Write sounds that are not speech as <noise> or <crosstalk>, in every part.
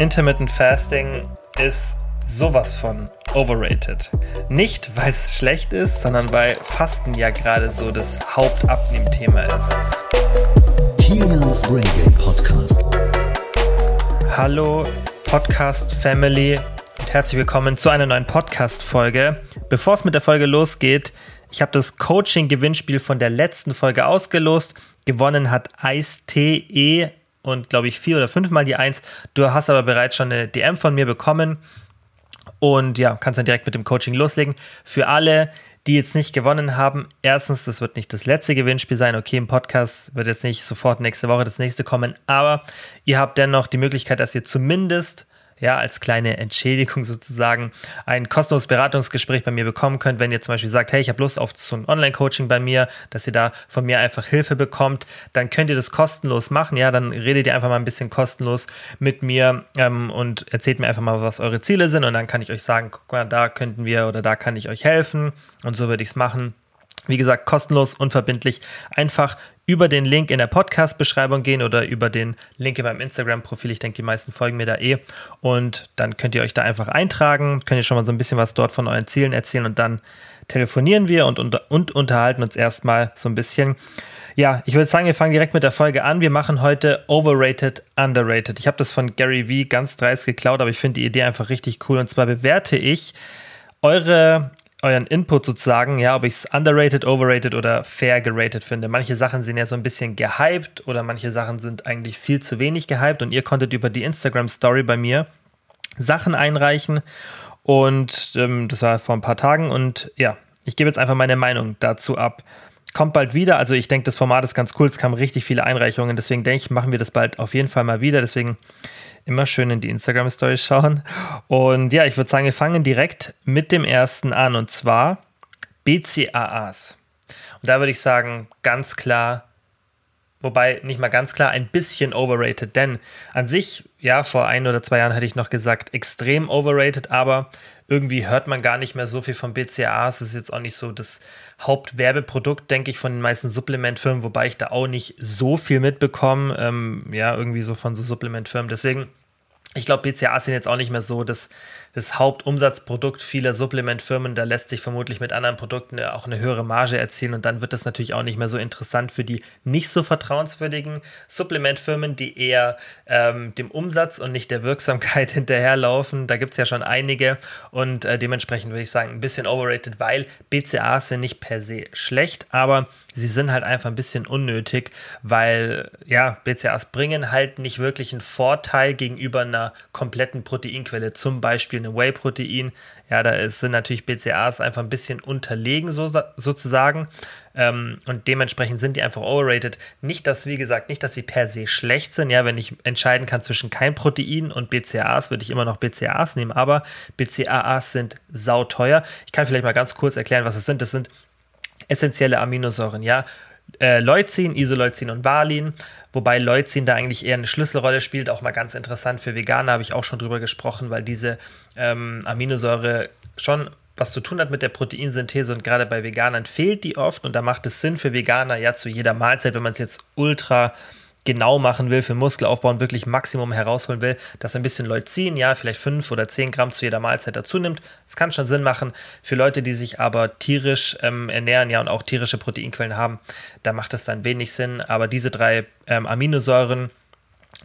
Intermittent Fasting ist sowas von overrated. Nicht, weil es schlecht ist, sondern weil Fasten ja gerade so das Hauptabnehmthema ist. Kilians Brain Game Podcast. Hallo Podcast Family und herzlich willkommen zu einer neuen Podcast Folge. Bevor es mit der Folge losgeht, ich habe das Coaching Gewinnspiel von der letzten Folge ausgelost. Gewonnen hat Ice TE und glaube ich vier oder fünfmal die Eins. Du hast aber bereits schon eine DM von mir bekommen und ja, kannst dann direkt mit dem Coaching loslegen. Für alle, die jetzt nicht gewonnen haben, erstens, das wird nicht das letzte Gewinnspiel sein. Okay, im Podcast wird jetzt nicht sofort nächste Woche das nächste kommen, aber ihr habt dennoch die Möglichkeit, dass ihr zumindest ja, als kleine Entschädigung sozusagen ein kostenloses Beratungsgespräch bei mir bekommen könnt, wenn ihr zum Beispiel sagt, hey, ich habe Lust auf so ein Online-Coaching bei mir, dass ihr da von mir einfach Hilfe bekommt, dann könnt ihr das kostenlos machen, ja, dann redet ihr einfach mal ein bisschen kostenlos mit mir ähm, und erzählt mir einfach mal, was eure Ziele sind und dann kann ich euch sagen, guck mal, da könnten wir oder da kann ich euch helfen und so würde ich es machen. Wie gesagt, kostenlos, unverbindlich. Einfach über den Link in der Podcast-Beschreibung gehen oder über den Link in meinem Instagram-Profil. Ich denke, die meisten folgen mir da eh. Und dann könnt ihr euch da einfach eintragen, könnt ihr schon mal so ein bisschen was dort von euren Zielen erzählen und dann telefonieren wir und, und, und unterhalten uns erstmal so ein bisschen. Ja, ich würde sagen, wir fangen direkt mit der Folge an. Wir machen heute Overrated, Underrated. Ich habe das von Gary Vee ganz dreist geklaut, aber ich finde die Idee einfach richtig cool. Und zwar bewerte ich eure euren Input sozusagen, ja, ob ich es underrated, overrated oder fair gerated finde. Manche Sachen sind ja so ein bisschen gehypt oder manche Sachen sind eigentlich viel zu wenig gehypt und ihr konntet über die Instagram Story bei mir Sachen einreichen und ähm, das war vor ein paar Tagen und ja, ich gebe jetzt einfach meine Meinung dazu ab. Kommt bald wieder, also ich denke, das Format ist ganz cool, es kamen richtig viele Einreichungen, deswegen denke ich, machen wir das bald auf jeden Fall mal wieder, deswegen immer schön in die Instagram-Stories schauen. Und ja, ich würde sagen, wir fangen direkt mit dem ersten an und zwar BCAAs. Und da würde ich sagen, ganz klar, wobei nicht mal ganz klar, ein bisschen overrated, denn an sich, ja, vor ein oder zwei Jahren hätte ich noch gesagt, extrem overrated, aber irgendwie hört man gar nicht mehr so viel von BCAAs. Es ist jetzt auch nicht so das Hauptwerbeprodukt, denke ich, von den meisten Supplementfirmen, wobei ich da auch nicht so viel mitbekomme. Ähm, ja, irgendwie so von so Supplementfirmen. Deswegen ich glaube, BCAAs sind jetzt auch nicht mehr so das, das Hauptumsatzprodukt vieler Supplementfirmen. Da lässt sich vermutlich mit anderen Produkten auch eine höhere Marge erzielen und dann wird das natürlich auch nicht mehr so interessant für die nicht so vertrauenswürdigen Supplementfirmen, die eher ähm, dem Umsatz und nicht der Wirksamkeit <laughs> hinterherlaufen. Da gibt es ja schon einige und äh, dementsprechend würde ich sagen, ein bisschen overrated, weil BCAAs sind nicht per se schlecht, aber sie sind halt einfach ein bisschen unnötig, weil ja, BCAAs bringen halt nicht wirklich einen Vorteil gegenüber einer kompletten Proteinquelle, zum Beispiel eine Whey-Protein. Ja, da ist, sind natürlich BCAAs einfach ein bisschen unterlegen so, sozusagen ähm, und dementsprechend sind die einfach overrated. Nicht, dass, wie gesagt, nicht, dass sie per se schlecht sind. Ja, wenn ich entscheiden kann zwischen kein Protein und BCAAs, würde ich immer noch BCAAs nehmen, aber BCAAs sind sauteuer. Ich kann vielleicht mal ganz kurz erklären, was es sind. Das sind essentielle Aminosäuren, ja. Äh, Leucin, Isoleucin und Valin, wobei Leucin da eigentlich eher eine Schlüsselrolle spielt, auch mal ganz interessant für Veganer, habe ich auch schon drüber gesprochen, weil diese ähm, Aminosäure schon was zu tun hat mit der Proteinsynthese und gerade bei Veganern fehlt die oft und da macht es Sinn für Veganer ja zu jeder Mahlzeit, wenn man es jetzt ultra genau machen will, für Muskelaufbau und wirklich Maximum herausholen will, dass ein bisschen Leucin, ja, vielleicht 5 oder 10 Gramm zu jeder Mahlzeit dazu nimmt. Das kann schon Sinn machen. Für Leute, die sich aber tierisch ähm, ernähren, ja, und auch tierische Proteinquellen haben, da macht das dann wenig Sinn. Aber diese drei ähm, Aminosäuren,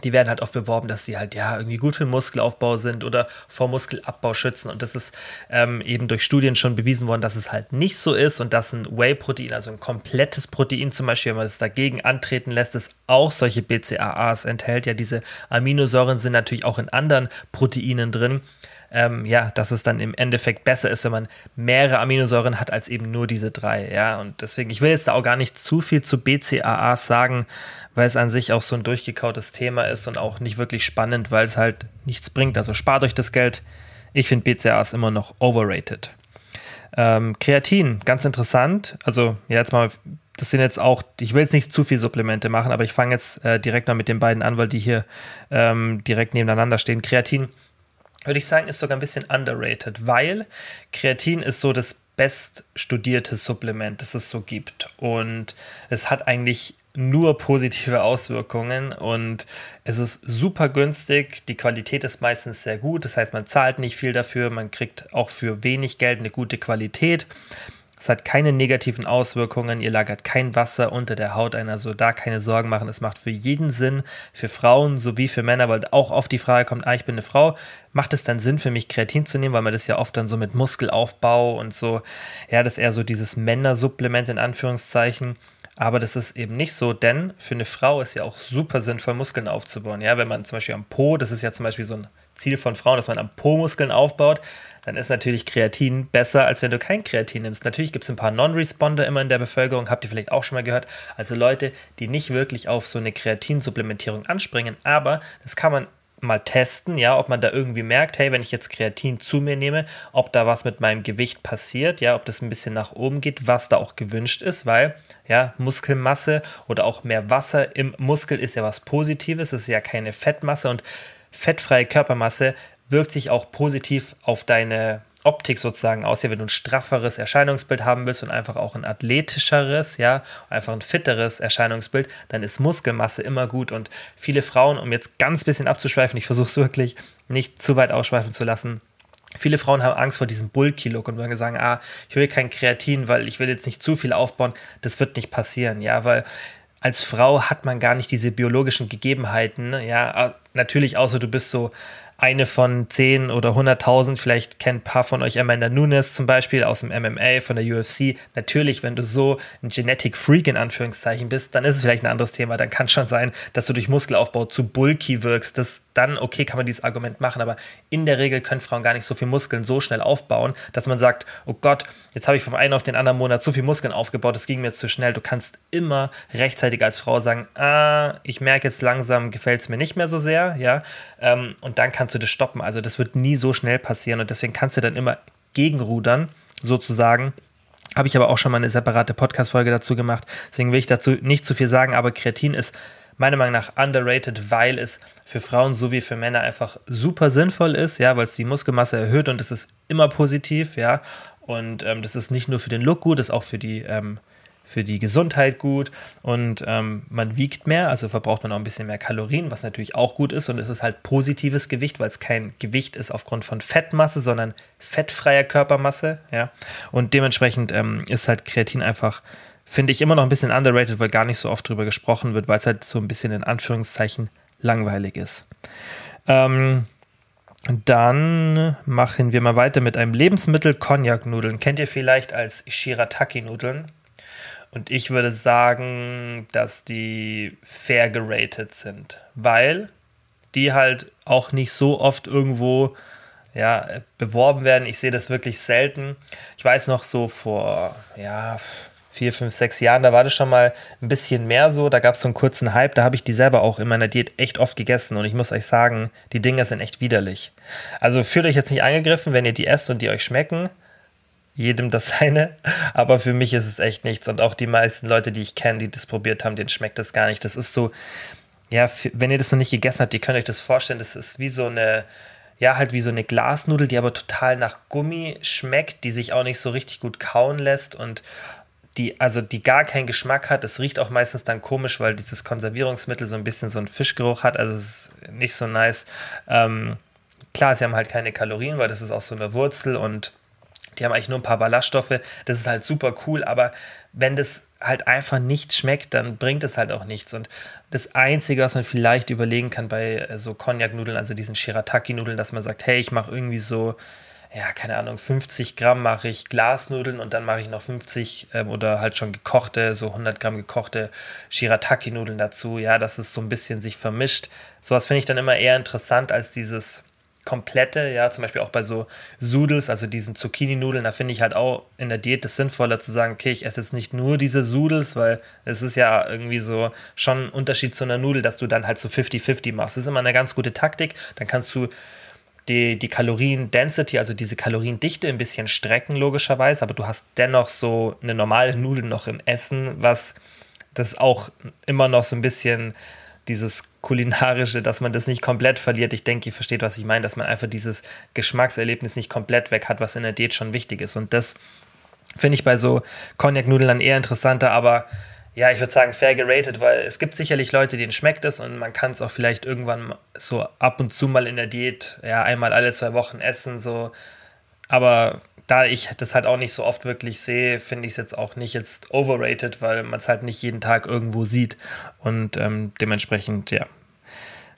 die werden halt oft beworben, dass sie halt ja irgendwie gut für Muskelaufbau sind oder vor Muskelabbau schützen. Und das ist ähm, eben durch Studien schon bewiesen worden, dass es halt nicht so ist und dass ein Whey-Protein, also ein komplettes Protein zum Beispiel, wenn man das dagegen antreten lässt, es auch solche BCAAs enthält. Ja, diese Aminosäuren sind natürlich auch in anderen Proteinen drin. Ähm, ja, dass es dann im Endeffekt besser ist, wenn man mehrere Aminosäuren hat als eben nur diese drei. Ja, und deswegen, ich will jetzt da auch gar nicht zu viel zu BCAAs sagen, weil es an sich auch so ein durchgekautes Thema ist und auch nicht wirklich spannend, weil es halt nichts bringt. Also spart euch das Geld. Ich finde BCAAs immer noch overrated. Ähm, Kreatin, ganz interessant. Also, ja, jetzt mal, das sind jetzt auch, ich will jetzt nicht zu viel Supplemente machen, aber ich fange jetzt äh, direkt mal mit den beiden an, weil die hier ähm, direkt nebeneinander stehen. Kreatin, würde ich sagen, ist sogar ein bisschen underrated, weil Kreatin ist so das beststudierte Supplement, das es so gibt. Und es hat eigentlich nur positive Auswirkungen und es ist super günstig. Die Qualität ist meistens sehr gut. Das heißt, man zahlt nicht viel dafür. Man kriegt auch für wenig Geld eine gute Qualität. Es hat keine negativen Auswirkungen, ihr lagert kein Wasser unter der Haut ein, also da keine Sorgen machen. Es macht für jeden Sinn, für Frauen sowie für Männer, weil auch oft die Frage kommt, ah, ich bin eine Frau, macht es dann Sinn für mich Kreatin zu nehmen, weil man das ja oft dann so mit Muskelaufbau und so, ja, das ist eher so dieses Männersupplement in Anführungszeichen. Aber das ist eben nicht so, denn für eine Frau ist ja auch super sinnvoll, Muskeln aufzubauen. Ja, wenn man zum Beispiel am Po, das ist ja zum Beispiel so ein Ziel von Frauen, dass man am Po Muskeln aufbaut, dann ist natürlich Kreatin besser, als wenn du kein Kreatin nimmst. Natürlich gibt es ein paar Non-Responder immer in der Bevölkerung, habt ihr vielleicht auch schon mal gehört. Also Leute, die nicht wirklich auf so eine Kreatinsupplementierung anspringen, aber das kann man mal testen, ja, ob man da irgendwie merkt, hey, wenn ich jetzt Kreatin zu mir nehme, ob da was mit meinem Gewicht passiert, ja, ob das ein bisschen nach oben geht, was da auch gewünscht ist, weil ja, Muskelmasse oder auch mehr Wasser im Muskel ist ja was Positives, ist ja keine Fettmasse und fettfreie Körpermasse wirkt sich auch positiv auf deine Optik sozusagen aus. Ja, wenn du ein strafferes Erscheinungsbild haben willst und einfach auch ein athletischeres, ja, einfach ein fitteres Erscheinungsbild, dann ist Muskelmasse immer gut. Und viele Frauen, um jetzt ganz bisschen abzuschweifen, ich versuche es wirklich nicht zu weit ausschweifen zu lassen, Viele Frauen haben Angst vor diesem Bulky-Look und wollen sagen, ah, ich will kein Kreatin, weil ich will jetzt nicht zu viel aufbauen. Das wird nicht passieren, ja, weil als Frau hat man gar nicht diese biologischen Gegebenheiten, ja, natürlich außer du bist so eine von 10 oder 100.000. Vielleicht kennt ein paar von euch Amanda Nunes zum Beispiel aus dem MMA, von der UFC. Natürlich, wenn du so ein Genetic Freak in Anführungszeichen bist, dann ist es vielleicht ein anderes Thema. Dann kann es schon sein, dass du durch Muskelaufbau zu bulky wirkst. Das, dann, okay, kann man dieses Argument machen. Aber in der Regel können Frauen gar nicht so viel Muskeln so schnell aufbauen, dass man sagt, oh Gott, jetzt habe ich vom einen auf den anderen Monat so viel Muskeln aufgebaut, das ging mir zu schnell. Du kannst immer rechtzeitig als Frau sagen, ah, ich merke jetzt langsam, gefällt es mir nicht mehr so sehr, ja. Ähm, und dann kannst du das stoppen. Also das wird nie so schnell passieren und deswegen kannst du dann immer gegenrudern, sozusagen. Habe ich aber auch schon mal eine separate Podcast-Folge dazu gemacht. Deswegen will ich dazu nicht zu viel sagen, aber Kreatin ist meiner Meinung nach underrated, weil es für Frauen sowie für Männer einfach super sinnvoll ist, ja, weil es die Muskelmasse erhöht und es ist immer positiv, ja. Und ähm, das ist nicht nur für den Look gut, das ist auch für die ähm, für die Gesundheit gut und ähm, man wiegt mehr, also verbraucht man auch ein bisschen mehr Kalorien, was natürlich auch gut ist und es ist halt positives Gewicht, weil es kein Gewicht ist aufgrund von Fettmasse, sondern fettfreier Körpermasse, ja, und dementsprechend ähm, ist halt Kreatin einfach, finde ich, immer noch ein bisschen underrated, weil gar nicht so oft drüber gesprochen wird, weil es halt so ein bisschen in Anführungszeichen langweilig ist. Ähm, dann machen wir mal weiter mit einem Lebensmittel Cognac-Nudeln. Kennt ihr vielleicht als Shirataki-Nudeln? Und ich würde sagen, dass die fair geratet sind, weil die halt auch nicht so oft irgendwo ja, beworben werden. Ich sehe das wirklich selten. Ich weiß noch so vor ja, vier, fünf, sechs Jahren, da war das schon mal ein bisschen mehr so. Da gab es so einen kurzen Hype, da habe ich die selber auch in meiner Diät echt oft gegessen. Und ich muss euch sagen, die Dinger sind echt widerlich. Also fühlt euch jetzt nicht angegriffen, wenn ihr die esst und die euch schmecken jedem das seine. <laughs> Aber für mich ist es echt nichts. Und auch die meisten Leute, die ich kenne, die das probiert haben, denen schmeckt das gar nicht. Das ist so, ja, wenn ihr das noch nicht gegessen habt, ihr könnt euch das vorstellen, das ist wie so eine, ja, halt wie so eine Glasnudel, die aber total nach Gummi schmeckt, die sich auch nicht so richtig gut kauen lässt und die, also die gar keinen Geschmack hat. Es riecht auch meistens dann komisch, weil dieses Konservierungsmittel so ein bisschen so einen Fischgeruch hat. Also es ist nicht so nice. Ähm, klar, sie haben halt keine Kalorien, weil das ist auch so eine Wurzel und die haben eigentlich nur ein paar Ballaststoffe. Das ist halt super cool, aber wenn das halt einfach nicht schmeckt, dann bringt es halt auch nichts. Und das Einzige, was man vielleicht überlegen kann bei äh, so Cognac-Nudeln, also diesen Shirataki-Nudeln, dass man sagt, hey, ich mache irgendwie so, ja, keine Ahnung, 50 Gramm mache ich Glasnudeln und dann mache ich noch 50 ähm, oder halt schon gekochte, so 100 Gramm gekochte Shirataki-Nudeln dazu. Ja, dass es so ein bisschen sich vermischt. Sowas finde ich dann immer eher interessant als dieses komplette, ja, zum Beispiel auch bei so Sudels, also diesen Zucchini-Nudeln, da finde ich halt auch in der Diät das sinnvoller zu sagen, okay, ich esse jetzt nicht nur diese Sudels, weil es ist ja irgendwie so schon ein Unterschied zu einer Nudel, dass du dann halt so 50-50 machst. Das ist immer eine ganz gute Taktik. Dann kannst du die, die Kalorien-Density, also diese Kaloriendichte ein bisschen strecken, logischerweise, aber du hast dennoch so eine normale Nudel noch im Essen, was das auch immer noch so ein bisschen dieses kulinarische, dass man das nicht komplett verliert. Ich denke, ihr versteht, was ich meine, dass man einfach dieses Geschmackserlebnis nicht komplett weg hat, was in der Diät schon wichtig ist. Und das finde ich bei so Cognac-Nudeln dann eher interessanter, aber ja, ich würde sagen fair geratet, weil es gibt sicherlich Leute, denen schmeckt es und man kann es auch vielleicht irgendwann so ab und zu mal in der Diät, ja, einmal alle zwei Wochen essen, so. Aber da ich das halt auch nicht so oft wirklich sehe, finde ich es jetzt auch nicht jetzt overrated, weil man es halt nicht jeden Tag irgendwo sieht. Und ähm, dementsprechend, ja.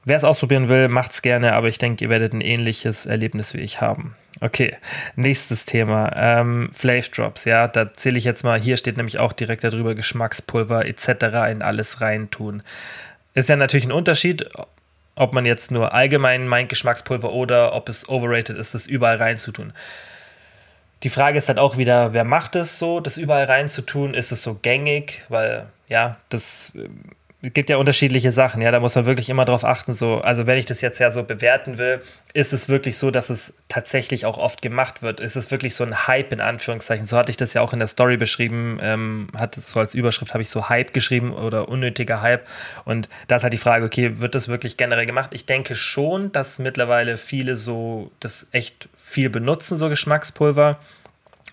Wer es ausprobieren will, macht es gerne, aber ich denke, ihr werdet ein ähnliches Erlebnis wie ich haben. Okay, nächstes Thema. Ähm, Flav Drops, ja, da zähle ich jetzt mal, hier steht nämlich auch direkt darüber, Geschmackspulver etc. in alles reintun. Ist ja natürlich ein Unterschied, ob man jetzt nur allgemein meint Geschmackspulver oder ob es overrated ist, das überall reinzutun. Die Frage ist halt auch wieder, wer macht es so, das überall reinzutun? Ist es so gängig? Weil, ja, das äh, gibt ja unterschiedliche Sachen, ja, da muss man wirklich immer drauf achten. So, also wenn ich das jetzt ja so bewerten will, ist es wirklich so, dass es tatsächlich auch oft gemacht wird? Ist es wirklich so ein Hype in Anführungszeichen? So hatte ich das ja auch in der Story beschrieben, ähm, hat so als Überschrift habe ich so Hype geschrieben oder unnötiger Hype. Und da ist halt die Frage, okay, wird das wirklich generell gemacht? Ich denke schon, dass mittlerweile viele so das echt viel benutzen, so Geschmackspulver.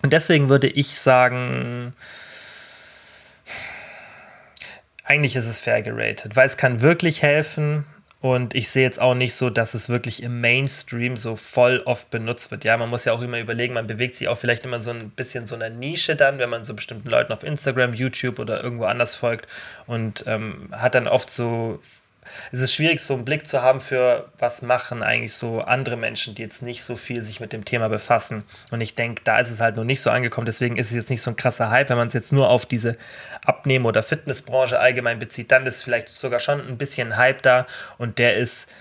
Und deswegen würde ich sagen, eigentlich ist es fair geratet, weil es kann wirklich helfen. Und ich sehe jetzt auch nicht so, dass es wirklich im Mainstream so voll oft benutzt wird. Ja, man muss ja auch immer überlegen, man bewegt sich auch vielleicht immer so ein bisschen so einer Nische dann, wenn man so bestimmten Leuten auf Instagram, YouTube oder irgendwo anders folgt und ähm, hat dann oft so es ist schwierig, so einen Blick zu haben für, was machen eigentlich so andere Menschen, die jetzt nicht so viel sich mit dem Thema befassen. Und ich denke, da ist es halt noch nicht so angekommen. Deswegen ist es jetzt nicht so ein krasser Hype. Wenn man es jetzt nur auf diese Abnehmen- oder Fitnessbranche allgemein bezieht, dann ist vielleicht sogar schon ein bisschen Hype da. Und der ist,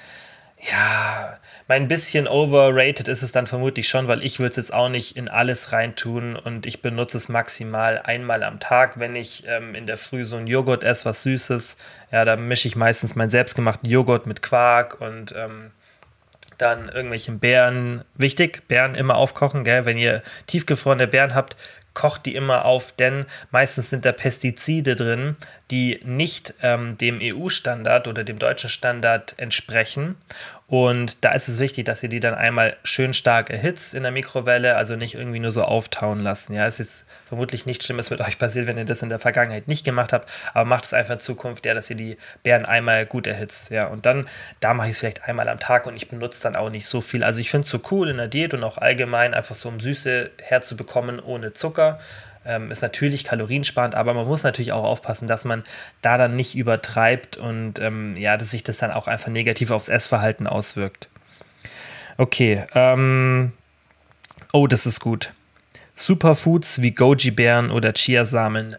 ja, mein bisschen overrated ist es dann vermutlich schon, weil ich würde es jetzt auch nicht in alles reintun und ich benutze es maximal einmal am Tag, wenn ich ähm, in der Früh so ein Joghurt esse, was Süßes. Ja, da mische ich meistens meinen selbstgemachten Joghurt mit Quark und ähm, dann irgendwelchen Beeren. Wichtig, Beeren immer aufkochen, gell? Wenn ihr tiefgefrorene Beeren habt, kocht die immer auf, denn meistens sind da Pestizide drin, die nicht ähm, dem EU-Standard oder dem deutschen Standard entsprechen. Und da ist es wichtig, dass ihr die dann einmal schön stark erhitzt in der Mikrowelle, also nicht irgendwie nur so auftauen lassen. Ja, es ist jetzt vermutlich nichts Schlimmes mit <laughs> euch passiert, wenn ihr das in der Vergangenheit nicht gemacht habt, aber macht es einfach in Zukunft, ja, dass ihr die Beeren einmal gut erhitzt. Ja, und dann, da mache ich es vielleicht einmal am Tag und ich benutze dann auch nicht so viel. Also ich finde es so cool in der Diät und auch allgemein einfach so um Süße herzubekommen ohne Zucker. Ähm, ist natürlich kaloriensparend, aber man muss natürlich auch aufpassen, dass man da dann nicht übertreibt und ähm, ja, dass sich das dann auch einfach negativ aufs Essverhalten auswirkt. Okay, ähm, oh, das ist gut. Superfoods wie Goji-Beeren oder Chiasamen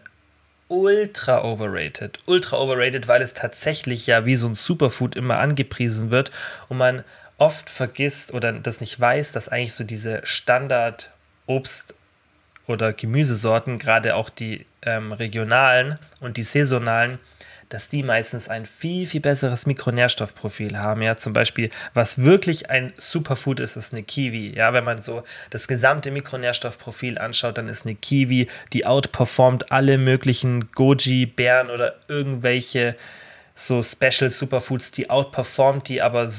ultra overrated. Ultra overrated, weil es tatsächlich ja wie so ein Superfood immer angepriesen wird und man oft vergisst oder das nicht weiß, dass eigentlich so diese Standard-Obst- oder Gemüsesorten, gerade auch die ähm, regionalen und die saisonalen, dass die meistens ein viel, viel besseres Mikronährstoffprofil haben. Ja, zum Beispiel, was wirklich ein Superfood ist, ist eine Kiwi. Ja, wenn man so das gesamte Mikronährstoffprofil anschaut, dann ist eine Kiwi, die outperformt alle möglichen Goji, Beeren oder irgendwelche so Special Superfoods, die outperformt die aber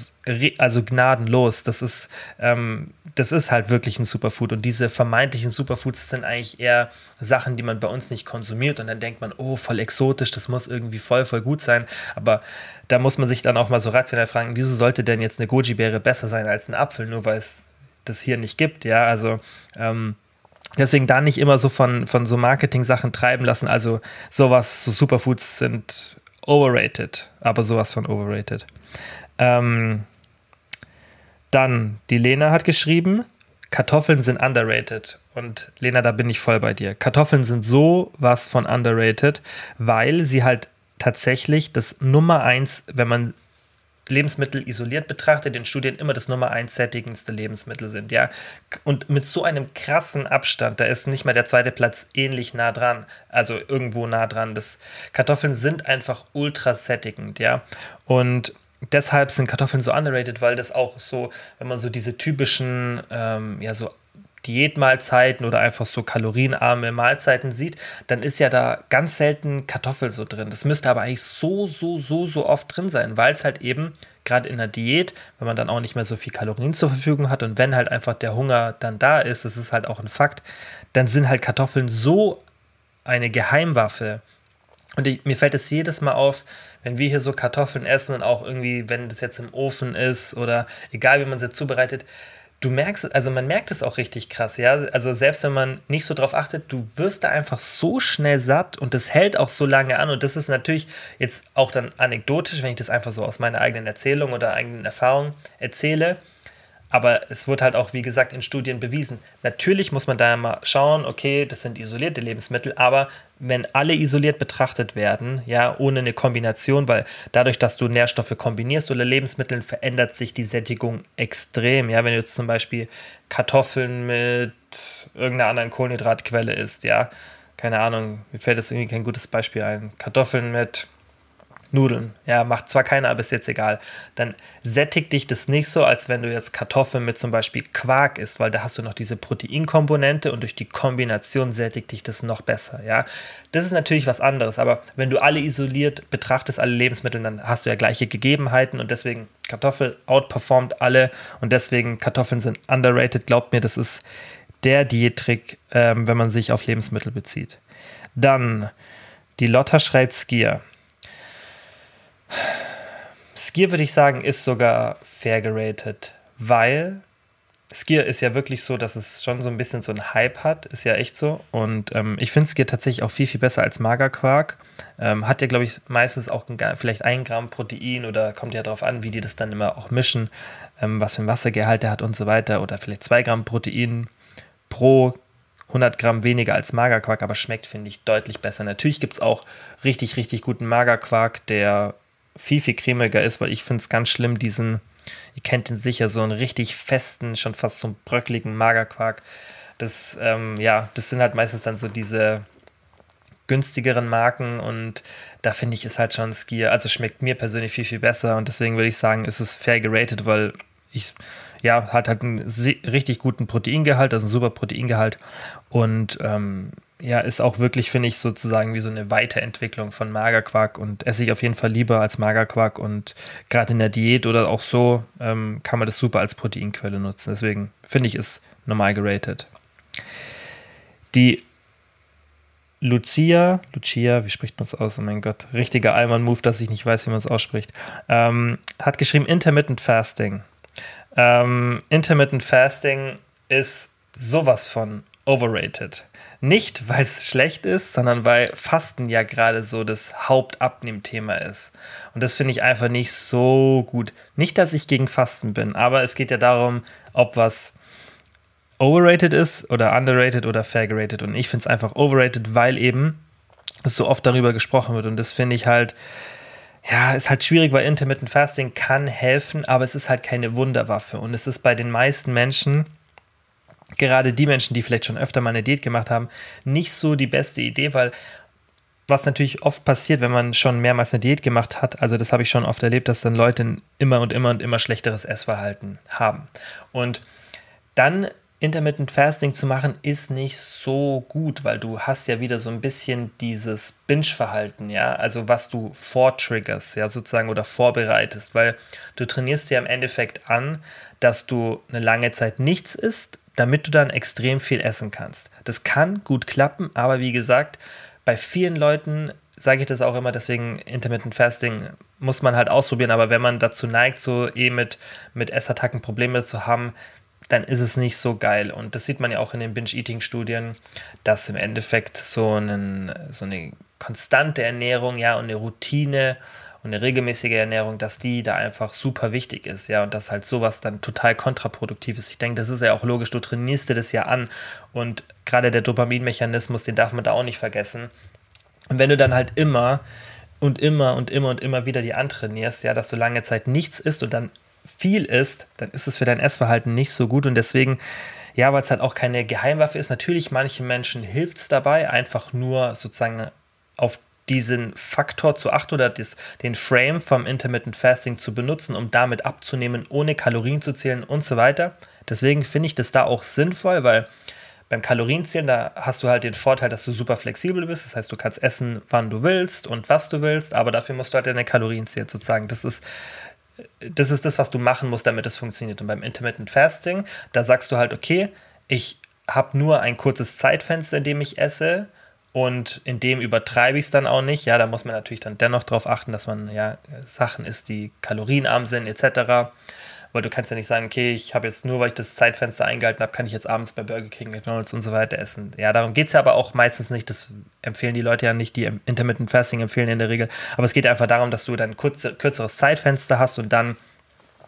also gnadenlos. Das ist, ähm, das ist halt wirklich ein Superfood. Und diese vermeintlichen Superfoods sind eigentlich eher Sachen, die man bei uns nicht konsumiert. Und dann denkt man, oh, voll exotisch, das muss irgendwie voll, voll gut sein. Aber da muss man sich dann auch mal so rationell fragen, wieso sollte denn jetzt eine Goji-Beere besser sein als ein Apfel, nur weil es das hier nicht gibt? Ja, also ähm, Deswegen da nicht immer so von, von so Marketing-Sachen treiben lassen. Also sowas, so Superfoods sind overrated, aber sowas von overrated. Ähm, dann, die Lena hat geschrieben, Kartoffeln sind underrated. Und Lena, da bin ich voll bei dir. Kartoffeln sind so was von underrated, weil sie halt tatsächlich das Nummer eins, wenn man Lebensmittel isoliert betrachtet, in Studien immer das Nummer eins sättigendste Lebensmittel sind, ja. Und mit so einem krassen Abstand, da ist nicht mal der zweite Platz ähnlich nah dran, also irgendwo nah dran. Das Kartoffeln sind einfach ultra sättigend, ja. Und deshalb sind Kartoffeln so underrated, weil das auch so, wenn man so diese typischen, ähm, ja, so Diätmahlzeiten oder einfach so kalorienarme Mahlzeiten sieht, dann ist ja da ganz selten Kartoffel so drin. Das müsste aber eigentlich so, so, so, so oft drin sein, weil es halt eben gerade in der Diät, wenn man dann auch nicht mehr so viel Kalorien zur Verfügung hat und wenn halt einfach der Hunger dann da ist, das ist halt auch ein Fakt, dann sind halt Kartoffeln so eine Geheimwaffe Und ich, mir fällt es jedes Mal auf, wenn wir hier so Kartoffeln essen und auch irgendwie, wenn das jetzt im Ofen ist oder egal wie man sie zubereitet, du merkst, also man merkt es auch richtig krass, ja. Also selbst wenn man nicht so drauf achtet, du wirst da einfach so schnell satt und das hält auch so lange an. Und das ist natürlich jetzt auch dann anekdotisch, wenn ich das einfach so aus meiner eigenen Erzählung oder eigenen Erfahrung erzähle. Aber es wird halt auch, wie gesagt, in Studien bewiesen. Natürlich muss man da mal schauen, okay, das sind isolierte Lebensmittel, aber wenn alle isoliert betrachtet werden, ja, ohne eine Kombination, weil dadurch, dass du Nährstoffe kombinierst oder Lebensmittel, verändert sich die Sättigung extrem. Ja, wenn du jetzt zum Beispiel Kartoffeln mit irgendeiner anderen Kohlenhydratquelle isst, ja, keine Ahnung, mir fällt das irgendwie kein gutes Beispiel ein. Kartoffeln mit Nudeln. Ja, macht zwar keiner, aber ist jetzt egal. Dann sättigt dich das nicht so, als wenn du jetzt Kartoffeln mit zum Beispiel Quark isst, weil da hast du noch diese Proteinkomponente und durch die Kombination sättigt dich das noch besser. Ja, das ist natürlich was anderes, aber wenn du alle isoliert betrachtest, alle Lebensmittel, dann hast du ja gleiche Gegebenheiten und deswegen Kartoffel outperformt alle und deswegen Kartoffeln sind underrated. Glaubt mir, das ist der Diättrick, ähm, wenn man sich auf Lebensmittel bezieht. Dann, die Lotta schreibt Skier. Skier würde ich sagen, ist sogar fair geratet, weil Skier ist ja wirklich so, dass es schon so ein bisschen so einen Hype hat, ist ja echt so. Und ähm, ich finde Skier tatsächlich auch viel, viel besser als Magerquark. Ähm, hat ja, glaube ich, meistens auch ein, vielleicht ein Gramm Protein oder kommt ja darauf an, wie die das dann immer auch mischen, ähm, was für ein Wassergehalt er hat und so weiter. Oder vielleicht zwei Gramm Protein pro 100 Gramm weniger als Magerquark, aber schmeckt, finde ich, deutlich besser. Natürlich gibt es auch richtig, richtig guten Magerquark, der viel, viel cremiger ist, weil ich finde es ganz schlimm, diesen, ihr kennt den sicher, so einen richtig festen, schon fast so einen bröckligen Magerquark. Das, ähm, ja, das sind halt meistens dann so diese günstigeren Marken und da finde ich es halt schon Skier, also schmeckt mir persönlich viel, viel besser und deswegen würde ich sagen, ist es fair geratet, weil ich, ja, hat halt einen richtig guten Proteingehalt, also einen super Proteingehalt und ähm, ja, ist auch wirklich, finde ich, sozusagen wie so eine Weiterentwicklung von Magerquark und esse ich auf jeden Fall lieber als Magerquark und gerade in der Diät oder auch so ähm, kann man das super als Proteinquelle nutzen. Deswegen finde ich es normal geratet. Die Lucia, Lucia, wie spricht man es aus? Oh mein Gott, richtiger Allmann-Move, dass ich nicht weiß, wie man es ausspricht, ähm, hat geschrieben Intermittent Fasting. Ähm, Intermittent Fasting ist sowas von overrated. Nicht, weil es schlecht ist, sondern weil Fasten ja gerade so das Hauptabnehmthema ist. Und das finde ich einfach nicht so gut. Nicht, dass ich gegen Fasten bin, aber es geht ja darum, ob was overrated ist oder underrated oder fair gerated. Und ich finde es einfach overrated, weil eben so oft darüber gesprochen wird. Und das finde ich halt, ja, ist halt schwierig, weil Intermittent Fasting kann helfen, aber es ist halt keine Wunderwaffe. Und es ist bei den meisten Menschen gerade die Menschen, die vielleicht schon öfter mal eine Diät gemacht haben, nicht so die beste Idee, weil was natürlich oft passiert, wenn man schon mehrmals eine Diät gemacht hat, also das habe ich schon oft erlebt, dass dann Leute immer und immer und immer schlechteres Essverhalten haben. Und dann Intermittent Fasting zu machen, ist nicht so gut, weil du hast ja wieder so ein bisschen dieses Binge-Verhalten, ja, also was du vortriggerst, ja, sozusagen oder vorbereitest, weil du trainierst dir im Endeffekt an, dass du eine lange Zeit nichts isst, damit du dann extrem viel essen kannst. Das kann gut klappen, aber wie gesagt, bei vielen Leuten sage ich das auch immer, deswegen Intermittent Fasting muss man halt ausprobieren, aber wenn man dazu neigt, so eh mit, mit Essattacken Probleme zu haben, dann ist es nicht so geil. Und das sieht man ja auch in den Binge-Eating-Studien, dass im Endeffekt so, einen, so eine konstante Ernährung, ja, und eine Routine und eine regelmäßige Ernährung, dass die da einfach super wichtig ist, ja, und dass halt sowas dann total kontraproduktiv ist. Ich denke, das ist ja auch logisch, du trainierst dir das ja an und gerade der Dopaminmechanismus, den darf man da auch nicht vergessen. Und wenn du dann halt immer und immer und immer und immer wieder die antrainierst, ja, dass du lange Zeit nichts isst und dann viel isst, dann ist es für dein Essverhalten nicht so gut und deswegen ja, weil es halt auch keine Geheimwaffe ist. Natürlich, manchen Menschen hilft es dabei, einfach nur sozusagen auf diesen Faktor zu achten oder das, den Frame vom Intermittent Fasting zu benutzen, um damit abzunehmen, ohne Kalorien zu zählen und so weiter. Deswegen finde ich das da auch sinnvoll, weil beim Kalorienzählen, da hast du halt den Vorteil, dass du super flexibel bist. Das heißt, du kannst essen, wann du willst und was du willst, aber dafür musst du halt deine Kalorien zählen, sozusagen. Das ist, das ist das, was du machen musst, damit es funktioniert. Und beim Intermittent Fasting, da sagst du halt, okay, ich habe nur ein kurzes Zeitfenster, in dem ich esse und in dem übertreibe ich es dann auch nicht. Ja, da muss man natürlich dann dennoch darauf achten, dass man ja Sachen isst, die kalorienarm sind, etc. Weil du kannst ja nicht sagen, okay, ich habe jetzt nur, weil ich das Zeitfenster eingehalten habe, kann ich jetzt abends bei Burger King, McDonalds und so weiter essen. Ja, darum geht es ja aber auch meistens nicht. Das empfehlen die Leute ja nicht, die Intermittent Fasting empfehlen in der Regel. Aber es geht einfach darum, dass du dann kurze, kürzeres Zeitfenster hast und dann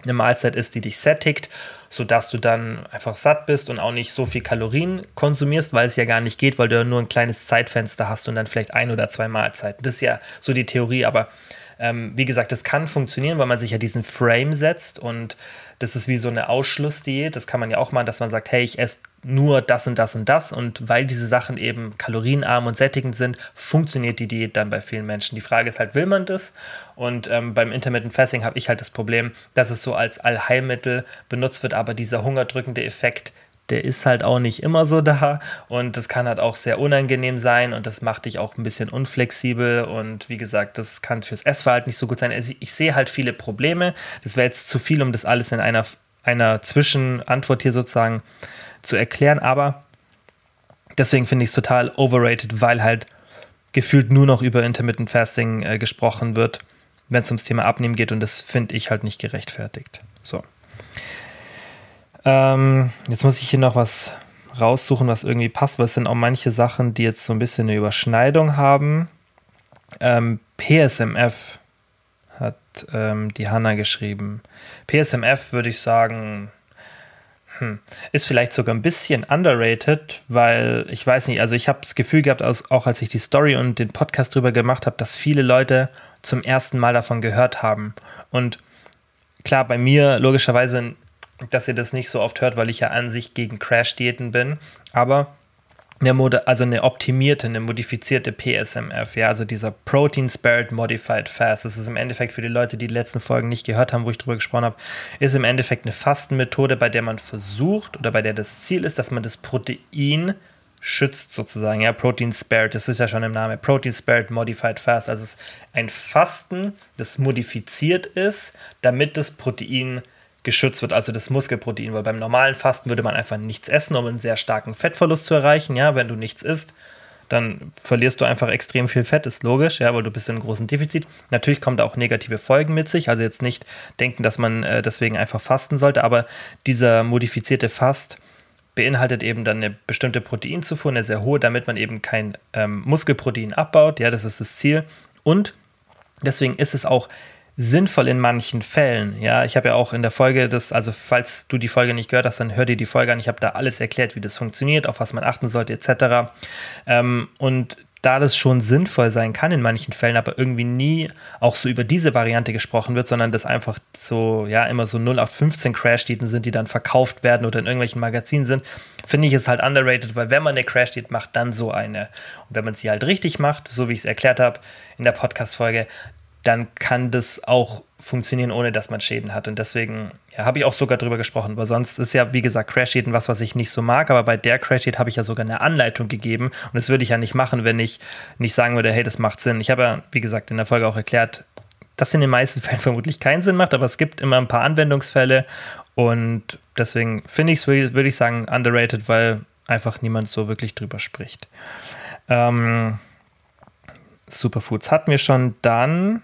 eine Mahlzeit ist, die dich sättigt, sodass du dann einfach satt bist und auch nicht so viel Kalorien konsumierst, weil es ja gar nicht geht, weil du ja nur ein kleines Zeitfenster hast und dann vielleicht ein oder zwei Mahlzeiten. Das ist ja so die Theorie, aber ähm, wie gesagt, das kann funktionieren, weil man sich ja diesen Frame setzt und das ist wie so eine Ausschlussdiät. Das kann man ja auch machen, dass man sagt, hey, ich esse nur das und das und das. Und weil diese Sachen eben kalorienarm und sättigend sind, funktioniert die Diät dann bei vielen Menschen. Die Frage ist halt, will man das? Und ähm, beim Intermittent Fasting habe ich halt das Problem, dass es so als Allheilmittel benutzt wird, aber dieser hungerdrückende Effekt der ist halt auch nicht immer so da und das kann halt auch sehr unangenehm sein und das macht dich auch ein bisschen unflexibel und wie gesagt, das kann fürs Essverhalten nicht so gut sein. Also ich sehe halt viele Probleme. Das wäre jetzt zu viel, um das alles in einer, einer Zwischenantwort hier sozusagen zu erklären, aber deswegen finde ich es total overrated, weil halt gefühlt nur noch über Intermittent Fasting äh, gesprochen wird, wenn es ums Thema Abnehmen geht und das finde ich halt nicht gerechtfertigt. So. Ähm, jetzt muss ich hier noch was raussuchen, was irgendwie passt, weil es sind auch manche Sachen, die jetzt so ein bisschen eine Überschneidung haben. Ähm, PSMF hat ähm, die Hanna geschrieben. PSMF würde ich sagen, hm, ist vielleicht sogar ein bisschen underrated, weil ich weiß nicht, also ich habe das Gefühl gehabt, auch als ich die Story und den Podcast drüber gemacht habe, dass viele Leute zum ersten Mal davon gehört haben. Und klar, bei mir logischerweise dass ihr das nicht so oft hört, weil ich ja an sich gegen Crash-Diäten bin. Aber eine Mode, also eine optimierte, eine modifizierte PSMF, ja, also dieser Protein Spared Modified Fast. Das ist im Endeffekt für die Leute, die die letzten Folgen nicht gehört haben, wo ich drüber gesprochen habe, ist im Endeffekt eine Fastenmethode, bei der man versucht oder bei der das Ziel ist, dass man das Protein schützt sozusagen, ja, Protein Spared, das ist ja schon im Namen, Protein Spared Modified Fast, also es ist ein Fasten, das modifiziert ist, damit das Protein geschützt wird, also das Muskelprotein, weil beim normalen Fasten würde man einfach nichts essen, um einen sehr starken Fettverlust zu erreichen. Ja, wenn du nichts isst, dann verlierst du einfach extrem viel Fett, ist logisch, ja, weil du bist einem großen Defizit. Natürlich kommen da auch negative Folgen mit sich, also jetzt nicht denken, dass man äh, deswegen einfach fasten sollte, aber dieser modifizierte Fast beinhaltet eben dann eine bestimmte Proteinzufuhr, eine sehr hohe, damit man eben kein ähm, Muskelprotein abbaut, ja, das ist das Ziel. Und deswegen ist es auch sinnvoll in manchen Fällen. Ja, ich habe ja auch in der Folge das, also falls du die Folge nicht gehört hast, dann hör dir die Folge an. Ich habe da alles erklärt, wie das funktioniert, auf was man achten sollte, etc. Ähm, und da das schon sinnvoll sein kann in manchen Fällen, aber irgendwie nie auch so über diese Variante gesprochen wird, sondern das einfach so, ja, immer so 0815 Crash-Diäten sind, die dann verkauft werden oder in irgendwelchen Magazinen sind, finde ich es halt underrated, weil wenn man eine Crash-Diät macht, dann so eine. Und wenn man sie halt richtig macht, so wie ich es erklärt habe in der Podcast-Folge, dann kann das auch funktionieren, ohne dass man Schäden hat. Und deswegen ja, habe ich auch sogar drüber gesprochen, weil sonst ist ja, wie gesagt, Crash Sheet was, was ich nicht so mag, aber bei der Crash Sheet habe ich ja sogar eine Anleitung gegeben und das würde ich ja nicht machen, wenn ich nicht sagen würde, hey, das macht Sinn. Ich habe ja, wie gesagt, in der Folge auch erklärt, dass in den meisten <laughs> Fällen vermutlich keinen Sinn macht, aber es gibt immer ein paar Anwendungsfälle und deswegen finde ich es, würde ich sagen, underrated, weil einfach niemand so wirklich drüber spricht. Ähm, Superfoods hatten wir schon dann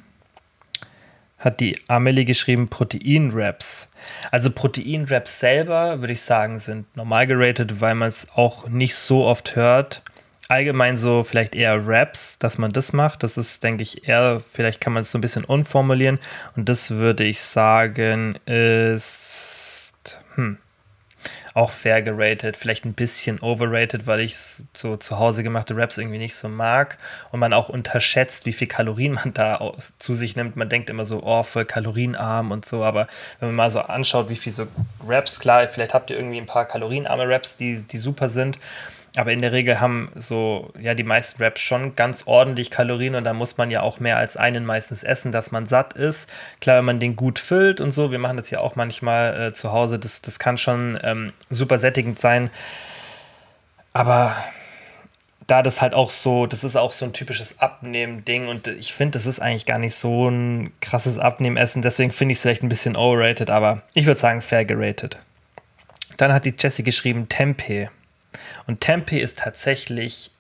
hat die Amelie geschrieben Protein-Wraps. Also Protein-Wraps selber, würde ich sagen, sind normal geratet, weil man es auch nicht so oft hört. Allgemein so vielleicht eher Wraps, dass man das macht. Das ist, denke ich, eher, vielleicht kann man es so ein bisschen unformulieren. Und das würde ich sagen, ist, hm, auch fair geratet, vielleicht ein bisschen overrated, weil ich so zu Hause gemachte Raps irgendwie nicht so mag. Und man auch unterschätzt, wie viel Kalorien man da aus, zu sich nimmt. Man denkt immer so, oh, voll kalorienarm und so, aber wenn man mal so anschaut, wie viel so Raps, klar, vielleicht habt ihr irgendwie ein paar kalorienarme Raps, die, die super sind, aber in der Regel haben so, ja, die meisten Raps schon ganz ordentlich Kalorien und da muss man ja auch mehr als einen meistens essen, dass man satt ist. Klar, wenn man den gut füllt und so, wir machen das ja auch manchmal äh, zu Hause, das, das kann schon ähm, super sättigend sein. Aber da das halt auch so, das ist auch so ein typisches Abnehmen-Ding und ich finde, das ist eigentlich gar nicht so ein krasses Abnehmessen, deswegen finde ich es vielleicht ein bisschen overrated, aber ich würde sagen fair gerated. Dann hat die Jessie geschrieben Tempeh. Und Tempeh ist tatsächlich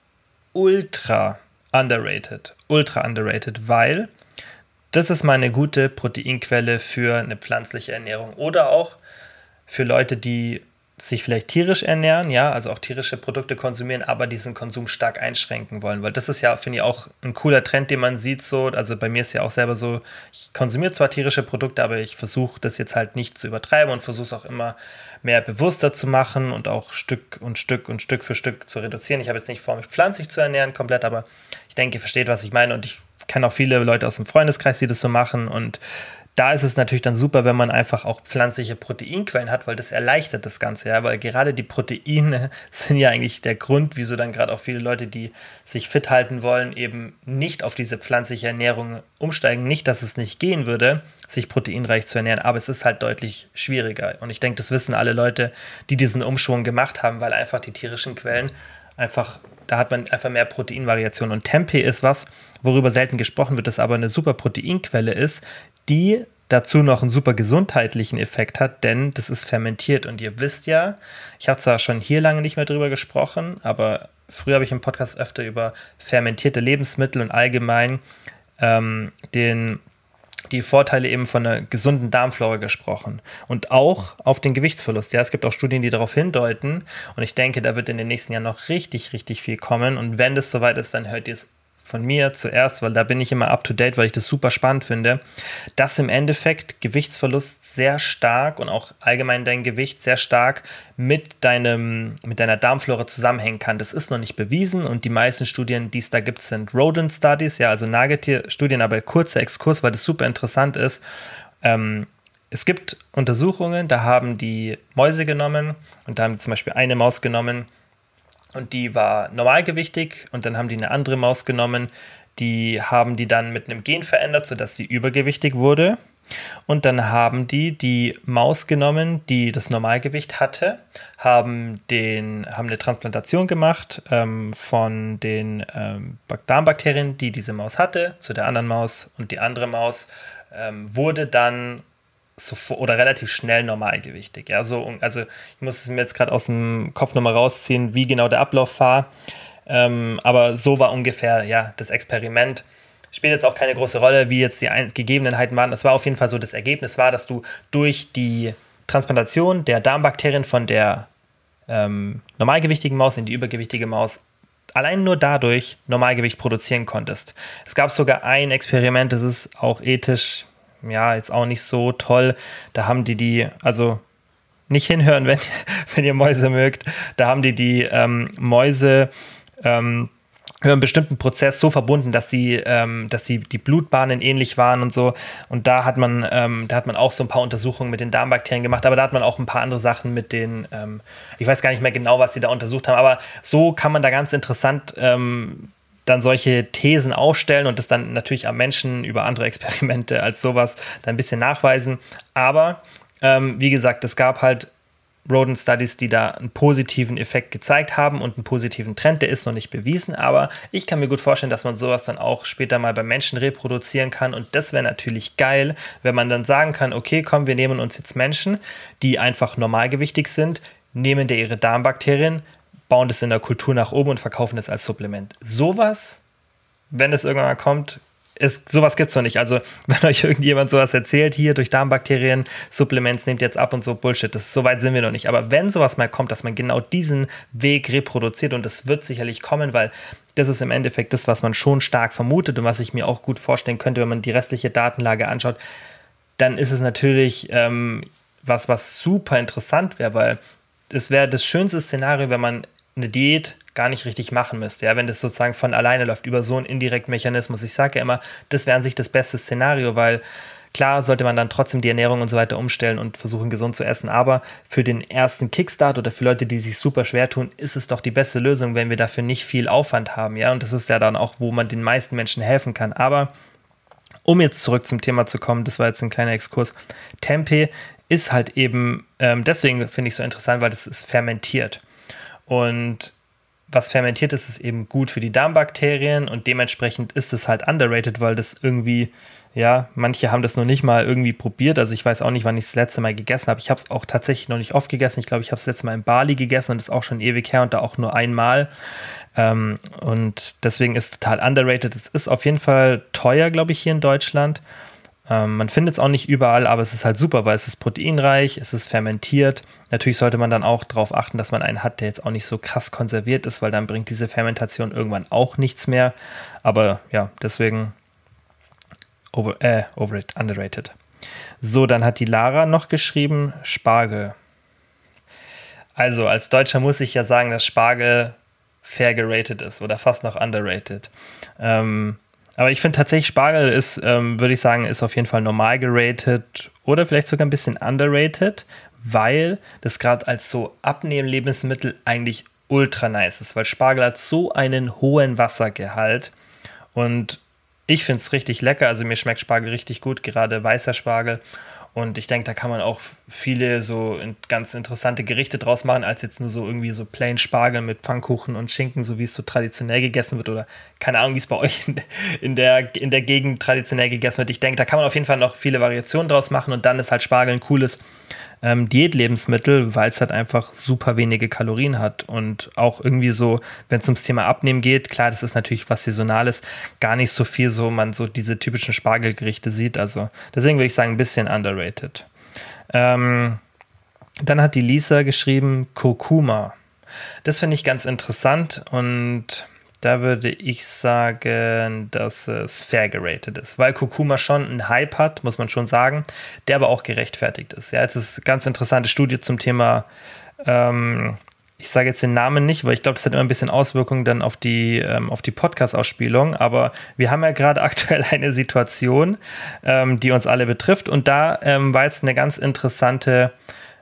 ultra underrated. Ultra underrated, weil das ist mal eine gute Proteinquelle für eine pflanzliche Ernährung oder auch für Leute, die sich vielleicht tierisch ernähren, ja, also auch tierische Produkte konsumieren, aber diesen Konsum stark einschränken wollen, weil das ist ja, finde ich, auch ein cooler Trend, den man sieht, so, also bei mir ist ja auch selber so, ich konsumiere zwar tierische Produkte, aber ich versuche das jetzt halt nicht zu übertreiben und versuche es auch immer mehr bewusster zu machen und auch Stück und Stück und Stück für Stück zu reduzieren. Ich habe jetzt nicht vor, mich pflanzlich zu ernähren komplett, aber ich denke, ihr versteht, was ich meine und ich kenne auch viele Leute aus dem Freundeskreis, die das so machen und da ist es natürlich dann super, wenn man einfach auch pflanzliche Proteinquellen hat, weil das erleichtert das Ganze, ja, weil gerade die Proteine <laughs> sind ja eigentlich der Grund, wieso dann gerade auch viele Leute, die sich fit halten wollen, eben nicht auf diese pflanzliche Ernährung umsteigen. Nicht, dass es nicht gehen würde, sich proteinreich zu ernähren, aber es ist halt deutlich schwieriger. Und ich denke, das wissen alle Leute, die diesen Umschwung gemacht haben, weil einfach die tierischen Quellen einfach, da hat man einfach mehr Proteinvariation. Und Tempeh ist was, worüber selten gesprochen wird, das aber eine super Proteinquelle ist, die dazu noch einen super gesundheitlichen Effekt hat, denn das ist fermentiert. Und ihr wisst ja, ich habe zwar schon hier lange nicht mehr drüber gesprochen, aber früher habe ich im Podcast öfter über fermentierte Lebensmittel und allgemein ähm, den, die Vorteile eben von einer gesunden Darmflora gesprochen. Und auch auf den Gewichtsverlust. Ja, es gibt auch Studien, die darauf hindeuten. Und ich denke, da wird in den nächsten Jahren noch richtig, richtig viel kommen. Und wenn das soweit ist, dann hört ihr es von mir zuerst, weil da bin ich immer up to date, weil ich das super spannend finde, dass im Endeffekt Gewichtsverlust sehr stark und auch allgemein dein Gewicht sehr stark mit deinem, mit deiner Darmflora zusammenhängen kann. Das ist noch nicht bewiesen und die meisten Studien, die es da gibt, sind Rodent Studies, ja, also Nagetierstudien, aber kurzer Exkurs, weil das super interessant ist. Ähm, es gibt Untersuchungen, da haben die Mäuse genommen und da haben zum Beispiel eine Maus genommen, und die war normalgewichtig und dann haben die eine andere Maus genommen, die haben die dann mit einem Gen verändert, sodass sie übergewichtig wurde. Und dann haben die die Maus genommen, die das Normalgewicht hatte, haben, den, haben eine Transplantation gemacht ähm, von den ähm, Darmbakterien, die diese Maus hatte, zu der anderen Maus. Und die andere Maus ähm, wurde dann sofort oder relativ schnell normalgewichtig. Ja, so, also ich muss es mir jetzt gerade aus dem Kopf nochmal rausziehen, wie genau der Ablauf war. Ähm, aber so war ungefähr ja das Experiment. Spielt jetzt auch keine große Rolle, wie jetzt die Gegebenheiten waren. Es war auf jeden Fall so, das Ergebnis war, dass du durch die Transplantation der Darmbakterien von der ähm, normalgewichtigen Maus in die übergewichtige Maus allein nur dadurch Normalgewicht produzieren konntest. Es gab sogar ein Experiment, das ist auch ethisch ja, jetzt auch nicht so toll. Da haben die die, also nicht hinhören, wenn, <laughs> wenn ihr Mäuse mögt. Da haben die die ähm, Mäuse ähm, über einen bestimmten Prozess so verbunden, dass sie, ähm, dass sie die Blutbahnen ähnlich waren und so. Und da hat man, ähm, da hat man auch so ein paar Untersuchungen mit den Darmbakterien gemacht, aber da hat man auch ein paar andere Sachen mit den, ähm, ich weiß gar nicht mehr genau, was sie da untersucht haben, aber so kann man da ganz interessant ähm, dann solche Thesen aufstellen und das dann natürlich am Menschen über andere Experimente als sowas dann ein bisschen nachweisen. Aber ähm, wie gesagt, es gab halt Rodent Studies, die da einen positiven Effekt gezeigt haben und einen positiven Trend, der ist noch nicht bewiesen, aber ich kann mir gut vorstellen, dass man sowas dann auch später mal bei Menschen reproduzieren kann und das wäre natürlich geil, wenn man dann sagen kann, okay, komm, wir nehmen uns jetzt Menschen, die einfach normalgewichtig sind, nehmen dir ihre Darmbakterien, bauen das in der Kultur nach oben und verkaufen das als Supplement. Sowas, wenn es irgendwann mal kommt, ist, sowas gibt es noch nicht. Also, <laughs> wenn euch irgendjemand sowas erzählt, hier durch Darmbakterien, Supplements nehmt jetzt ab und so Bullshit, das, so weit sind wir noch nicht. Aber wenn sowas mal kommt, dass man genau diesen Weg reproduziert und das wird sicherlich kommen, weil das ist im Endeffekt das, was man schon stark vermutet und was ich mir auch gut vorstellen könnte, wenn man die restliche Datenlage anschaut, dann ist es natürlich ähm, was, was super interessant wäre, weil es wäre das schönste Szenario, wenn man eine Diät gar nicht richtig machen müsste, ja, wenn das sozusagen von alleine läuft über so einen indirekten Mechanismus. Ich sage ja immer, das wäre an sich das beste Szenario, weil klar sollte man dann trotzdem die Ernährung und so weiter umstellen und versuchen gesund zu essen, aber für den ersten Kickstart oder für Leute, die sich super schwer tun, ist es doch die beste Lösung, wenn wir dafür nicht viel Aufwand haben, ja, und das ist ja dann auch, wo man den meisten Menschen helfen kann, aber um jetzt zurück zum Thema zu kommen, das war jetzt ein kleiner Exkurs. Tempeh ist halt eben, ähm, deswegen finde ich so interessant, weil das ist fermentiert. Und was fermentiert ist, ist eben gut für die Darmbakterien und dementsprechend ist es halt underrated, weil das irgendwie, ja, manche haben das noch nicht mal irgendwie probiert. Also ich weiß auch nicht, wann ich das letzte Mal gegessen habe. Ich habe es auch tatsächlich noch nicht oft gegessen. Ich glaube, ich habe es letzte Mal in Bali gegessen und das ist auch schon ewig her und da auch nur einmal. Ähm, und deswegen ist es total underrated. Es ist auf jeden Fall teuer, glaube ich, hier in Deutschland. Ähm, man findet es auch nicht überall, aber es ist halt super, weil es ist proteinreich, es ist fermentiert. Natürlich sollte man dann auch darauf achten, dass man einen hat, der jetzt auch nicht so krass konserviert ist, weil dann bringt diese Fermentation irgendwann auch nichts mehr. Aber ja, deswegen over, äh, overrated, underrated. So, dann hat die Lara noch geschrieben, Spargel. Also, als Deutscher muss ich ja sagen, dass Spargel fair geratet ist oder fast noch underrated. Ähm, aber ich finde tatsächlich, Spargel ist, ähm, würde ich sagen, ist auf jeden Fall normal geratet oder vielleicht sogar ein bisschen underrated, weil das gerade als so Abnehmen-Lebensmittel eigentlich ultra nice ist, weil Spargel hat so einen hohen Wassergehalt und ich finde es richtig lecker. Also mir schmeckt Spargel richtig gut, gerade weißer Spargel. Und ich denke, da kann man auch viele so ganz interessante Gerichte draus machen, als jetzt nur so irgendwie so plain Spargel mit Pfannkuchen und Schinken, so wie es so traditionell gegessen wird. Oder keine Ahnung, wie es bei euch in der, in der Gegend traditionell gegessen wird. Ich denke, da kann man auf jeden Fall noch viele Variationen draus machen und dann ist halt Spargel ein cooles ähm, Diätlebensmittel, weil es halt einfach super wenige Kalorien hat und auch irgendwie so, wenn es ums Thema Abnehmen geht, klar, das ist natürlich was Saisonales, gar nicht so viel so, man so diese typischen Spargelgerichte sieht. Also deswegen würde ich sagen, ein bisschen underrated. Ähm, dann hat die Lisa geschrieben Kurkuma. Das finde ich ganz interessant und da würde ich sagen, dass es fair geratet ist, weil Kurkuma schon einen Hype hat, muss man schon sagen, der aber auch gerechtfertigt ist. Ja, jetzt ist eine ganz interessante Studie zum Thema, ähm, ich sage jetzt den Namen nicht, weil ich glaube, das hat immer ein bisschen Auswirkungen dann auf die, ähm, die Podcast-Ausspielung, aber wir haben ja gerade <laughs> aktuell eine Situation, ähm, die uns alle betrifft und da ähm, war jetzt eine ganz interessante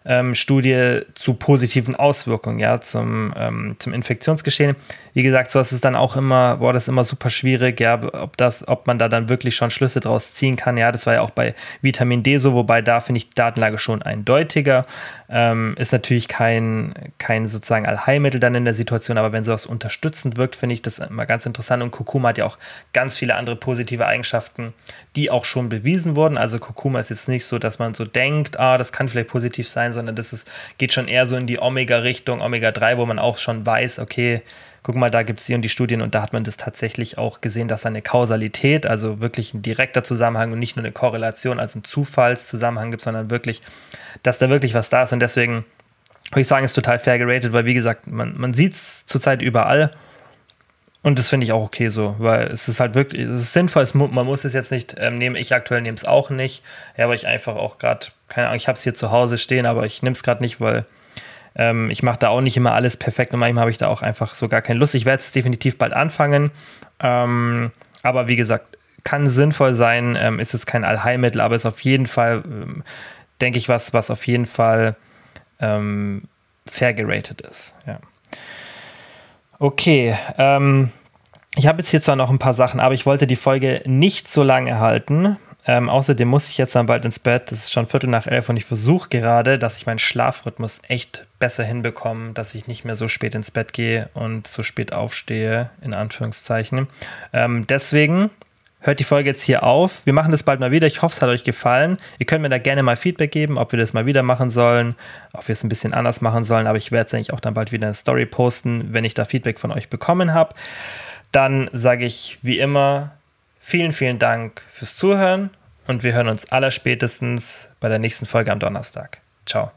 ähm, Studie zu positiven Auswirkungen, ja, zum, ähm, zum Infektionsgeschehen. Wie gesagt, so ist es dann auch immer, war das immer super schwierig, ja, ob das, ob man da dann wirklich schon Schlüsse draus ziehen kann. Ja, das war ja auch bei Vitamin D so, wobei da finde ich die Datenlage schon eindeutiger. Ähm, ist natürlich kein, kein sozusagen Allheilmittel dann in der Situation, aber wenn sowas unterstützend wirkt, finde ich das immer ganz interessant. Und Kurkuma hat ja auch ganz viele andere positive Eigenschaften, die auch schon bewiesen wurden. Also Kurkuma ist jetzt nicht so, dass man so denkt, ah, das kann vielleicht positiv sein, sondern das ist, geht schon eher so in die Omega-Richtung, Omega-3, wo man auch schon weiß, okay, guck mal, da gibt es die und die Studien und da hat man das tatsächlich auch gesehen, dass eine Kausalität, also wirklich ein direkter Zusammenhang und nicht nur eine Korrelation, also ein Zufallszusammenhang gibt, sondern wirklich, dass da wirklich was da ist und deswegen würde ich sagen, ist total fair geratet, weil wie gesagt, man, man sieht es zurzeit überall und das finde ich auch okay so, weil es ist halt wirklich, es ist sinnvoll, es, man muss es jetzt nicht ähm, nehmen, ich aktuell nehme es auch nicht, ja, weil ich einfach auch gerade, keine Ahnung, ich habe es hier zu Hause stehen, aber ich nehme es gerade nicht, weil ähm, ich mache da auch nicht immer alles perfekt und manchmal habe ich da auch einfach so gar keine Lust. Ich werde es definitiv bald anfangen. Ähm, aber wie gesagt, kann sinnvoll sein, ähm, ist es kein Allheilmittel, aber ist auf jeden Fall, ähm, denke ich, was, was auf jeden Fall ähm, fair geratet ist. Ja. Okay, ähm, ich habe jetzt hier zwar noch ein paar Sachen, aber ich wollte die Folge nicht so lange halten. Ähm, außerdem muss ich jetzt dann bald ins Bett. Es ist schon Viertel nach elf und ich versuche gerade, dass ich meinen Schlafrhythmus echt besser hinbekomme, dass ich nicht mehr so spät ins Bett gehe und so spät aufstehe, in Anführungszeichen. Ähm, deswegen hört die Folge jetzt hier auf. Wir machen das bald mal wieder. Ich hoffe, es hat euch gefallen. Ihr könnt mir da gerne mal Feedback geben, ob wir das mal wieder machen sollen, ob wir es ein bisschen anders machen sollen. Aber ich werde es eigentlich auch dann bald wieder eine Story posten, wenn ich da Feedback von euch bekommen habe. Dann sage ich wie immer Vielen, vielen Dank fürs Zuhören und wir hören uns allerspätestens bei der nächsten Folge am Donnerstag. Ciao.